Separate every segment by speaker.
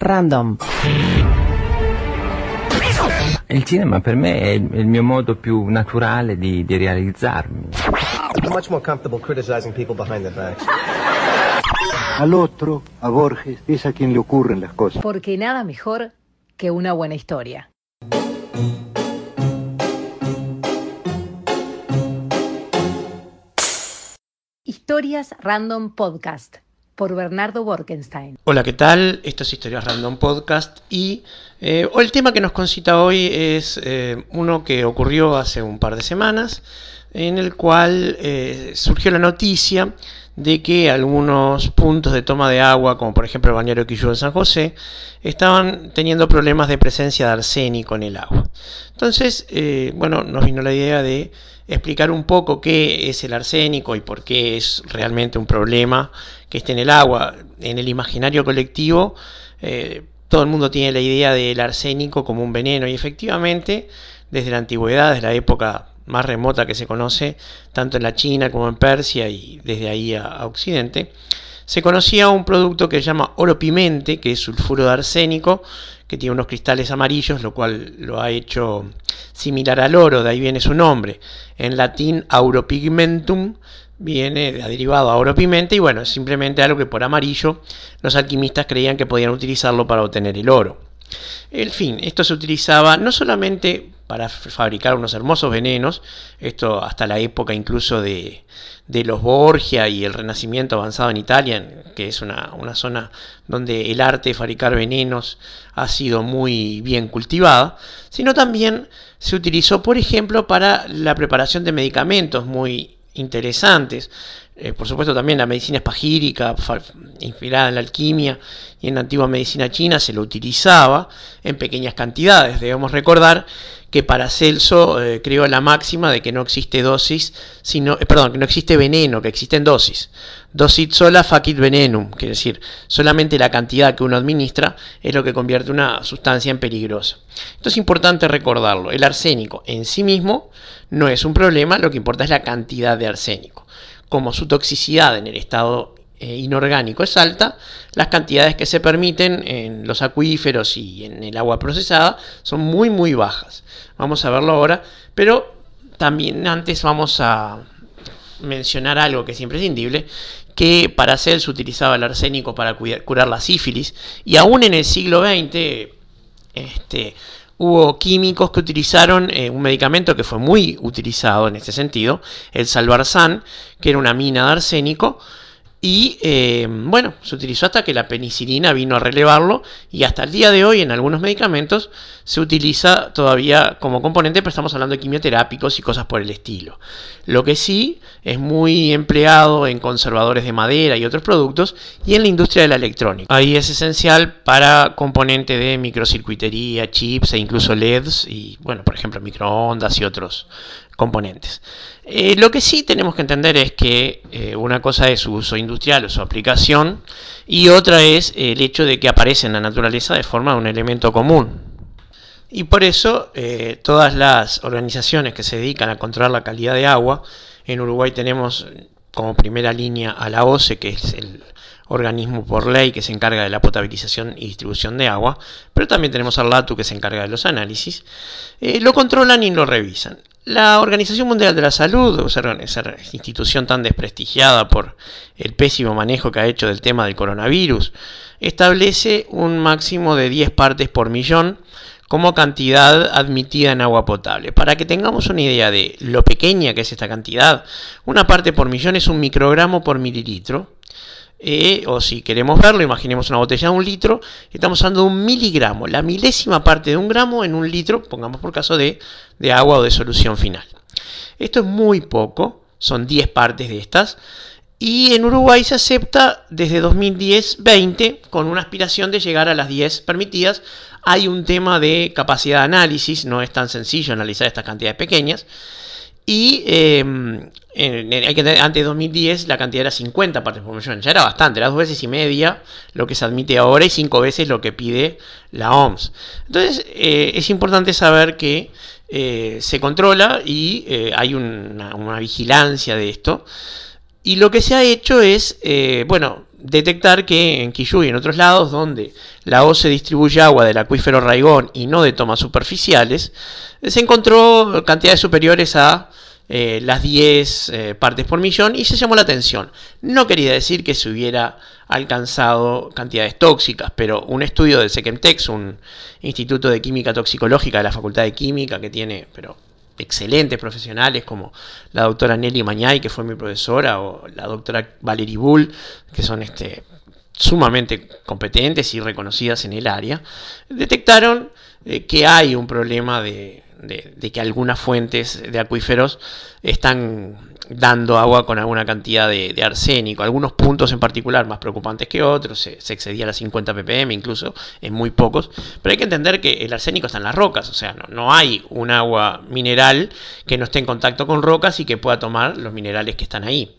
Speaker 1: Random.
Speaker 2: Il cinema per me è il mio modo più naturale di, di realizzarmi.
Speaker 3: I'm much more comfortable criticizing people behind their backs.
Speaker 4: Al otro, a Borges, es a quien le ocurren las cosas.
Speaker 5: Porque nada mejor que una buena historia. Historias Random Podcast por Bernardo Borkenstein.
Speaker 6: Hola, ¿qué tal? Esto es Historias Random Podcast y eh, el tema que nos concita hoy es eh, uno que ocurrió hace un par de semanas en el cual eh, surgió la noticia de que algunos puntos de toma de agua, como por ejemplo el bañero Quillú en San José, estaban teniendo problemas de presencia de arsénico en el agua. Entonces, eh, bueno, nos vino la idea de explicar un poco qué es el arsénico y por qué es realmente un problema que esté en el agua. En el imaginario colectivo, eh, todo el mundo tiene la idea del arsénico como un veneno y efectivamente, desde la antigüedad, desde la época más remota que se conoce, tanto en la China como en Persia y desde ahí a, Occidente, se conocía un producto que se llama oro pimente, que es sulfuro de arsénico, que tiene unos cristales amarillos, lo cual lo ha hecho similar al oro, de ahí viene su nombre. En latín, auropigmentum, viene derivado a oro pimente y bueno, es simplemente algo que por amarillo los alquimistas creían que podían utilizarlo para obtener el oro. En fin, esto se utilizaba no solamente para fabricar unos hermosos venenos, esto hasta la época incluso de, los Borgia y el Renacimiento avanzado en Italia, que es una, una, zona donde el arte de fabricar venenos ha sido muy bien cultivada, sino también se utilizó, por ejemplo, para la preparación de medicamentos muy interesantes. Eh, por supuesto también la medicina espagírica, inspirada en la alquimia y en la antigua medicina china, se lo utilizaba en pequeñas cantidades. Debemos recordar que Paracelso eh, creó la máxima de que no existe dosis, sino, eh, perdón, que no existe veneno, que existen dosis. Dosis sola facit venenum, quiere decir, solamente la cantidad que uno administra es lo que convierte una sustancia en peligrosa. Esto es importante recordarlo. El arsénico en sí mismo no es un problema, lo que importa es la cantidad de arsénico como su toxicidad en el estado eh, inorgánico es alta, las cantidades que se permiten en los acuíferos y en el agua procesada son muy muy bajas. Vamos a verlo ahora, pero también antes vamos a mencionar algo que es imprescindible, que para se utilizaba el arsénico para curar la sífilis y aún en el siglo XX este, hubo químicos que utilizaron eh, un medicamento que fue muy utilizado en este sentido, el salvarsan, que era una mina de arsénico, y eh, bueno, se utilizó hasta que la penicilina vino a relevarlo y hasta el día de hoy en algunos medicamentos se utiliza todavía como componente, pero estamos hablando de quimioterápicos y cosas por el estilo. Lo que sí es muy empleado en conservadores de madera y otros productos y en la industria de la electrónica. Ahí es esencial para componentes de microcircuitería, chips e incluso LEDs y bueno, por ejemplo microondas y otros componentes. Eh, lo que sí tenemos que entender es que eh, una cosa es su uso industrial o su aplicación y otra es el hecho de que aparece en la naturaleza de forma de un elemento común. Y por eso eh, todas las organizaciones que se dedican a controlar la calidad de agua, en Uruguay tenemos como primera línea a la OCE, que es el organismo por ley que se encarga de la potabilización y distribución de agua, pero también tenemos al LATU que se encarga de los análisis, lo controlan y lo revisan. La Organización Mundial de la Salud, esa institución tan desprestigiada por el pésimo manejo que ha hecho del tema del coronavirus, establece un máximo de 10 partes por millón como cantidad admitida en agua potable. Para que tengamos una idea de lo pequeña que es esta cantidad, una parte por millón es un microgramo por mililitro, o si queremos verlo, imaginemos una botella de un litro, estamos hablando de un miligramo, la milésima parte de un gramo en un litro, pongamos por caso de, de agua o de solución final. Esto es muy poco, son 10 partes de estas, y en Uruguay se acepta desde 2010-20 con una aspiración de llegar a las 10 permitidas. Hay un tema de capacidad de análisis, no es tan sencillo analizar estas cantidades pequeñas. Y em, antes de 2010 la cantidad era 50 partes por millón, ya era bastante, era dos veces y media lo que se admite ahora y cinco veces lo que pide la OMS. Entonces eh, es importante saber que eh, se controla y eh, hay una, vigilancia de esto. Y lo que se ha hecho es, bueno, detectar que en Quillú y en otros lados donde la OCE distribuye agua del acuífero Raigón y no de tomas superficiales, se encontró cantidades superiores a eh, las 10 eh, partes por millón y se llamó la atención. No quería decir que se hubiera alcanzado cantidades tóxicas, pero un estudio del SECEMTEX, un instituto de química toxicológica de la Facultad de Química que tiene pero excelentes profesionales como la doctora Nelly Mañay, que fue mi profesora, o la doctora Valerie Bull, que son este, sumamente competentes y reconocidas en el área, detectaron eh, que hay un problema de, de, que algunas fuentes de acuíferos están dando agua con alguna cantidad de, arsénico, algunos puntos en particular más preocupantes que otros, se, excedía las 50 ppm incluso en muy pocos, pero hay que entender que el arsénico está en las rocas, o sea, no hay un agua mineral que no esté en contacto con rocas y que pueda tomar los minerales que están ahí.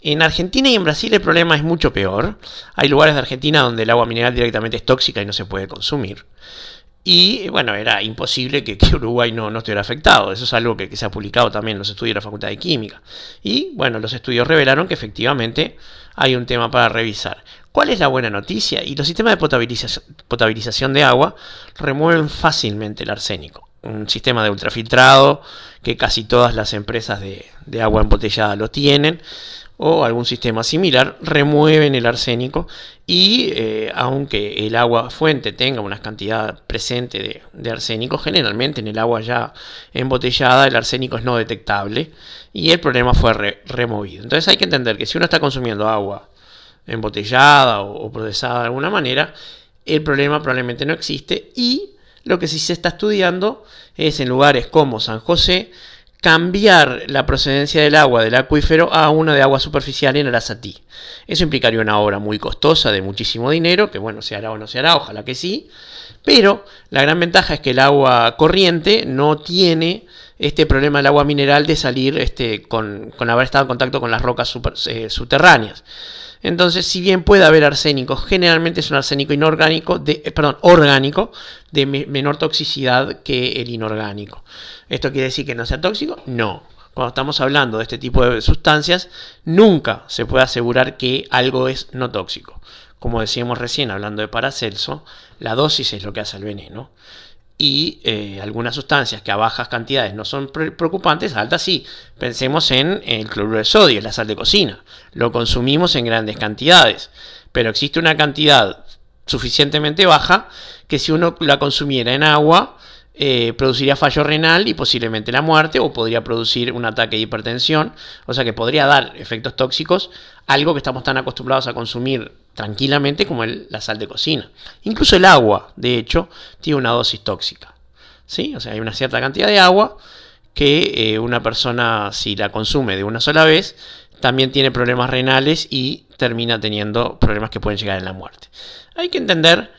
Speaker 6: En Argentina y en Brasil el problema es mucho peor. Hay lugares de Argentina donde el agua mineral directamente es tóxica y no se puede consumir. Y bueno, era imposible que, Uruguay no, no, estuviera afectado. Eso es algo que, se ha publicado también en los estudios de la Facultad de Química. Y bueno, los estudios revelaron que efectivamente hay un tema para revisar. ¿Cuál es la buena noticia? Y los sistemas de potabilización, de agua remueven fácilmente el arsénico. Un sistema de ultrafiltrado que casi todas las empresas de, de agua embotellada lo tienen o algún sistema similar remueven el arsénico y eh, aunque el agua fuente tenga una cantidad presente de, arsénico, generalmente en el agua ya embotellada el arsénico es no detectable y el problema fue removido. Entonces hay que entender que si uno está consumiendo agua embotellada o, o procesada de alguna manera, el problema probablemente no existe y lo que sí se está estudiando es en lugares como San José, cambiar la procedencia del agua del acuífero a una de agua superficial en Arasatí. Eso implicaría una obra muy costosa, de muchísimo dinero, que bueno, se hará o no se hará, ojalá que sí, pero la gran ventaja es que el agua corriente no tiene este problema del agua mineral de salir este, con, haber estado en contacto con las rocas eh, subterráneas. Entonces, si bien puede haber arsénico, generalmente es un arsénico inorgánico, de, eh, perdón, orgánico, de menor toxicidad que el inorgánico. ¿Esto quiere decir que no sea tóxico? No. Cuando estamos hablando de este tipo de sustancias, nunca se puede asegurar que algo es no tóxico. Como decíamos recién hablando de Paracelso, la dosis es lo que hace el veneno y eh, algunas sustancias que a bajas cantidades no son preocupantes, altas sí. Pensemos en el cloruro de sodio, la sal de cocina. Lo consumimos en grandes cantidades, pero existe una cantidad suficientemente baja que si uno la consumiera en agua, eh, produciría fallo renal y posiblemente la muerte o podría producir un ataque de hipertensión, o sea que podría dar efectos tóxicos, algo que estamos tan acostumbrados a consumir tranquilamente como la sal de cocina. Incluso el agua, de hecho, tiene una dosis tóxica. ¿sí? O sea, hay una cierta cantidad de agua que eh, una persona si la consume de una sola vez también tiene problemas renales y termina teniendo problemas que pueden llegar a la muerte. Hay que entender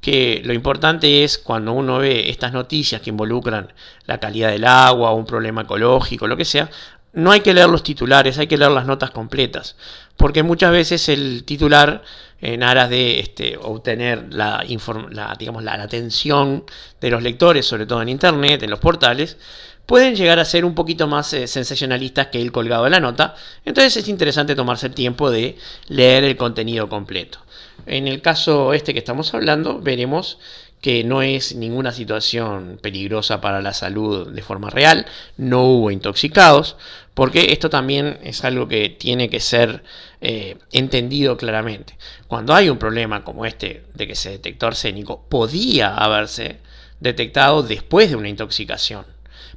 Speaker 6: que lo importante es cuando uno ve estas noticias que involucran la calidad del agua un problema ecológico, lo que sea, no hay que leer los titulares, hay que leer las notas completas, porque muchas veces el titular, en aras de este, obtener la, digamos, la, atención de los lectores, sobre todo en Internet, en los portales, pueden llegar a ser un poquito más eh, sensacionalistas que el colgado de la nota, entonces es interesante tomarse el tiempo de leer el contenido completo. En el caso este que estamos hablando, veremos que no es ninguna situación peligrosa para la salud de forma real, no hubo intoxicados, porque esto también es algo que tiene que ser eh, entendido claramente. Cuando hay un problema como este de que se detectó arsénico, podía haberse detectado después de una intoxicación.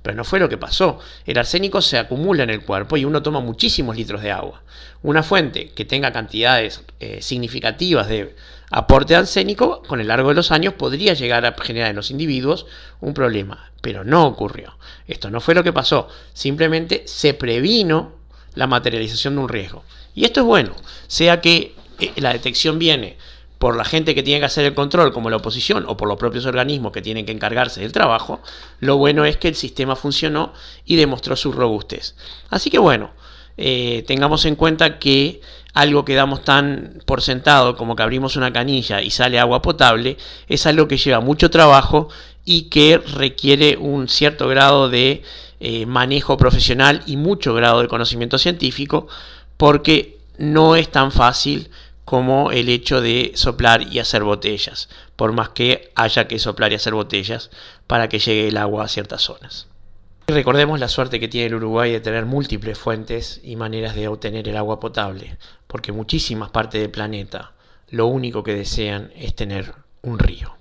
Speaker 6: Pero no fue lo que pasó. El arsénico se acumula en el cuerpo y uno toma muchísimos litros de agua. Una fuente que tenga cantidades eh, significativas de aporte arsénico, con el largo de los años podría llegar a generar en los individuos un problema. Pero no ocurrió. Esto no fue lo que pasó. Simplemente se previno la materialización de un riesgo. Y esto es bueno, sea que eh, la detección viene por la gente que tiene que hacer el control, como la oposición, o por los propios organismos que tienen que encargarse del trabajo, lo bueno es que el sistema funcionó y demostró su robustez. Así que bueno, eh, tengamos en cuenta que algo que damos tan por sentado como que abrimos una canilla y sale agua potable, es algo que lleva mucho trabajo y que requiere un cierto grado de eh, manejo profesional y mucho grado de conocimiento científico, porque no es tan fácil como el hecho de soplar y hacer botellas, por más que haya que soplar y hacer botellas para que llegue el agua a ciertas zonas. Recordemos la suerte que tiene el Uruguay de tener múltiples fuentes y maneras de obtener el agua potable, porque muchísimas partes del planeta lo único que desean es tener un río.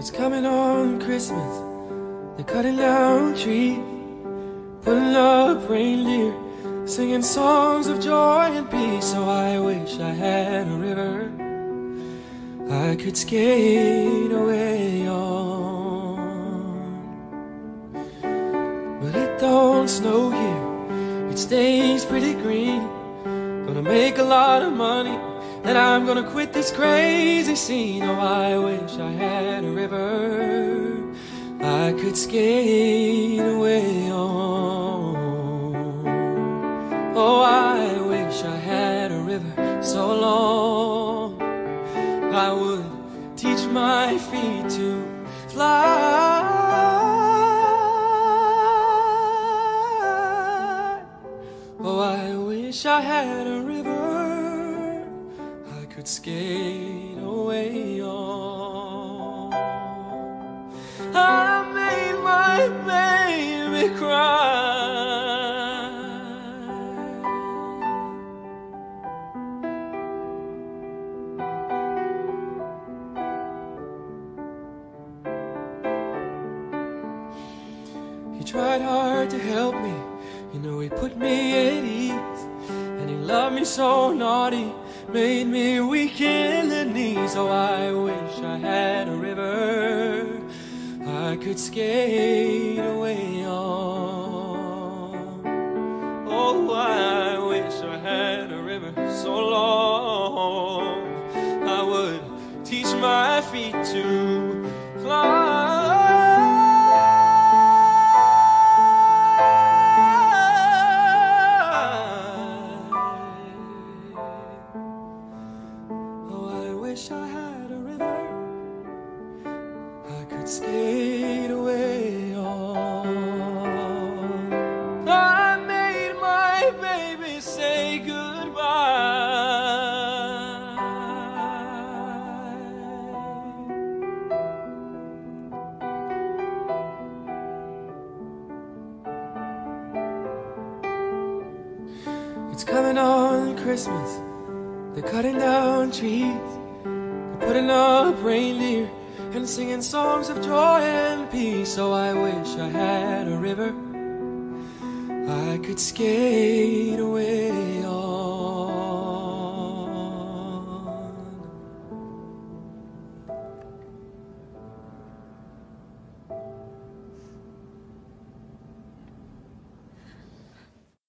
Speaker 1: It's coming on Christmas. They're cutting down trees, putting up reindeer, singing songs of joy and peace. So I wish I had a river I could skate away on. But it don't snow here, it stays pretty green. Gonna make a lot of money and I'm gonna quit this crazy scene. Oh, I wish I had a river I could skate away on. Oh, I wish I had a river so long I would teach my feet to fly. Oh, I wish I had a skate away on. I made my baby cry. He tried hard to help me, you know, he put me at ease. And he loved me so naughty, made me weak in the knees. Oh, I wish I had a river I could skate away on. Oh, I wish I had a river so long I would teach my feet to trees. They're putting up reindeer and singing songs of joy and peace. So I wish I had a river I could skate away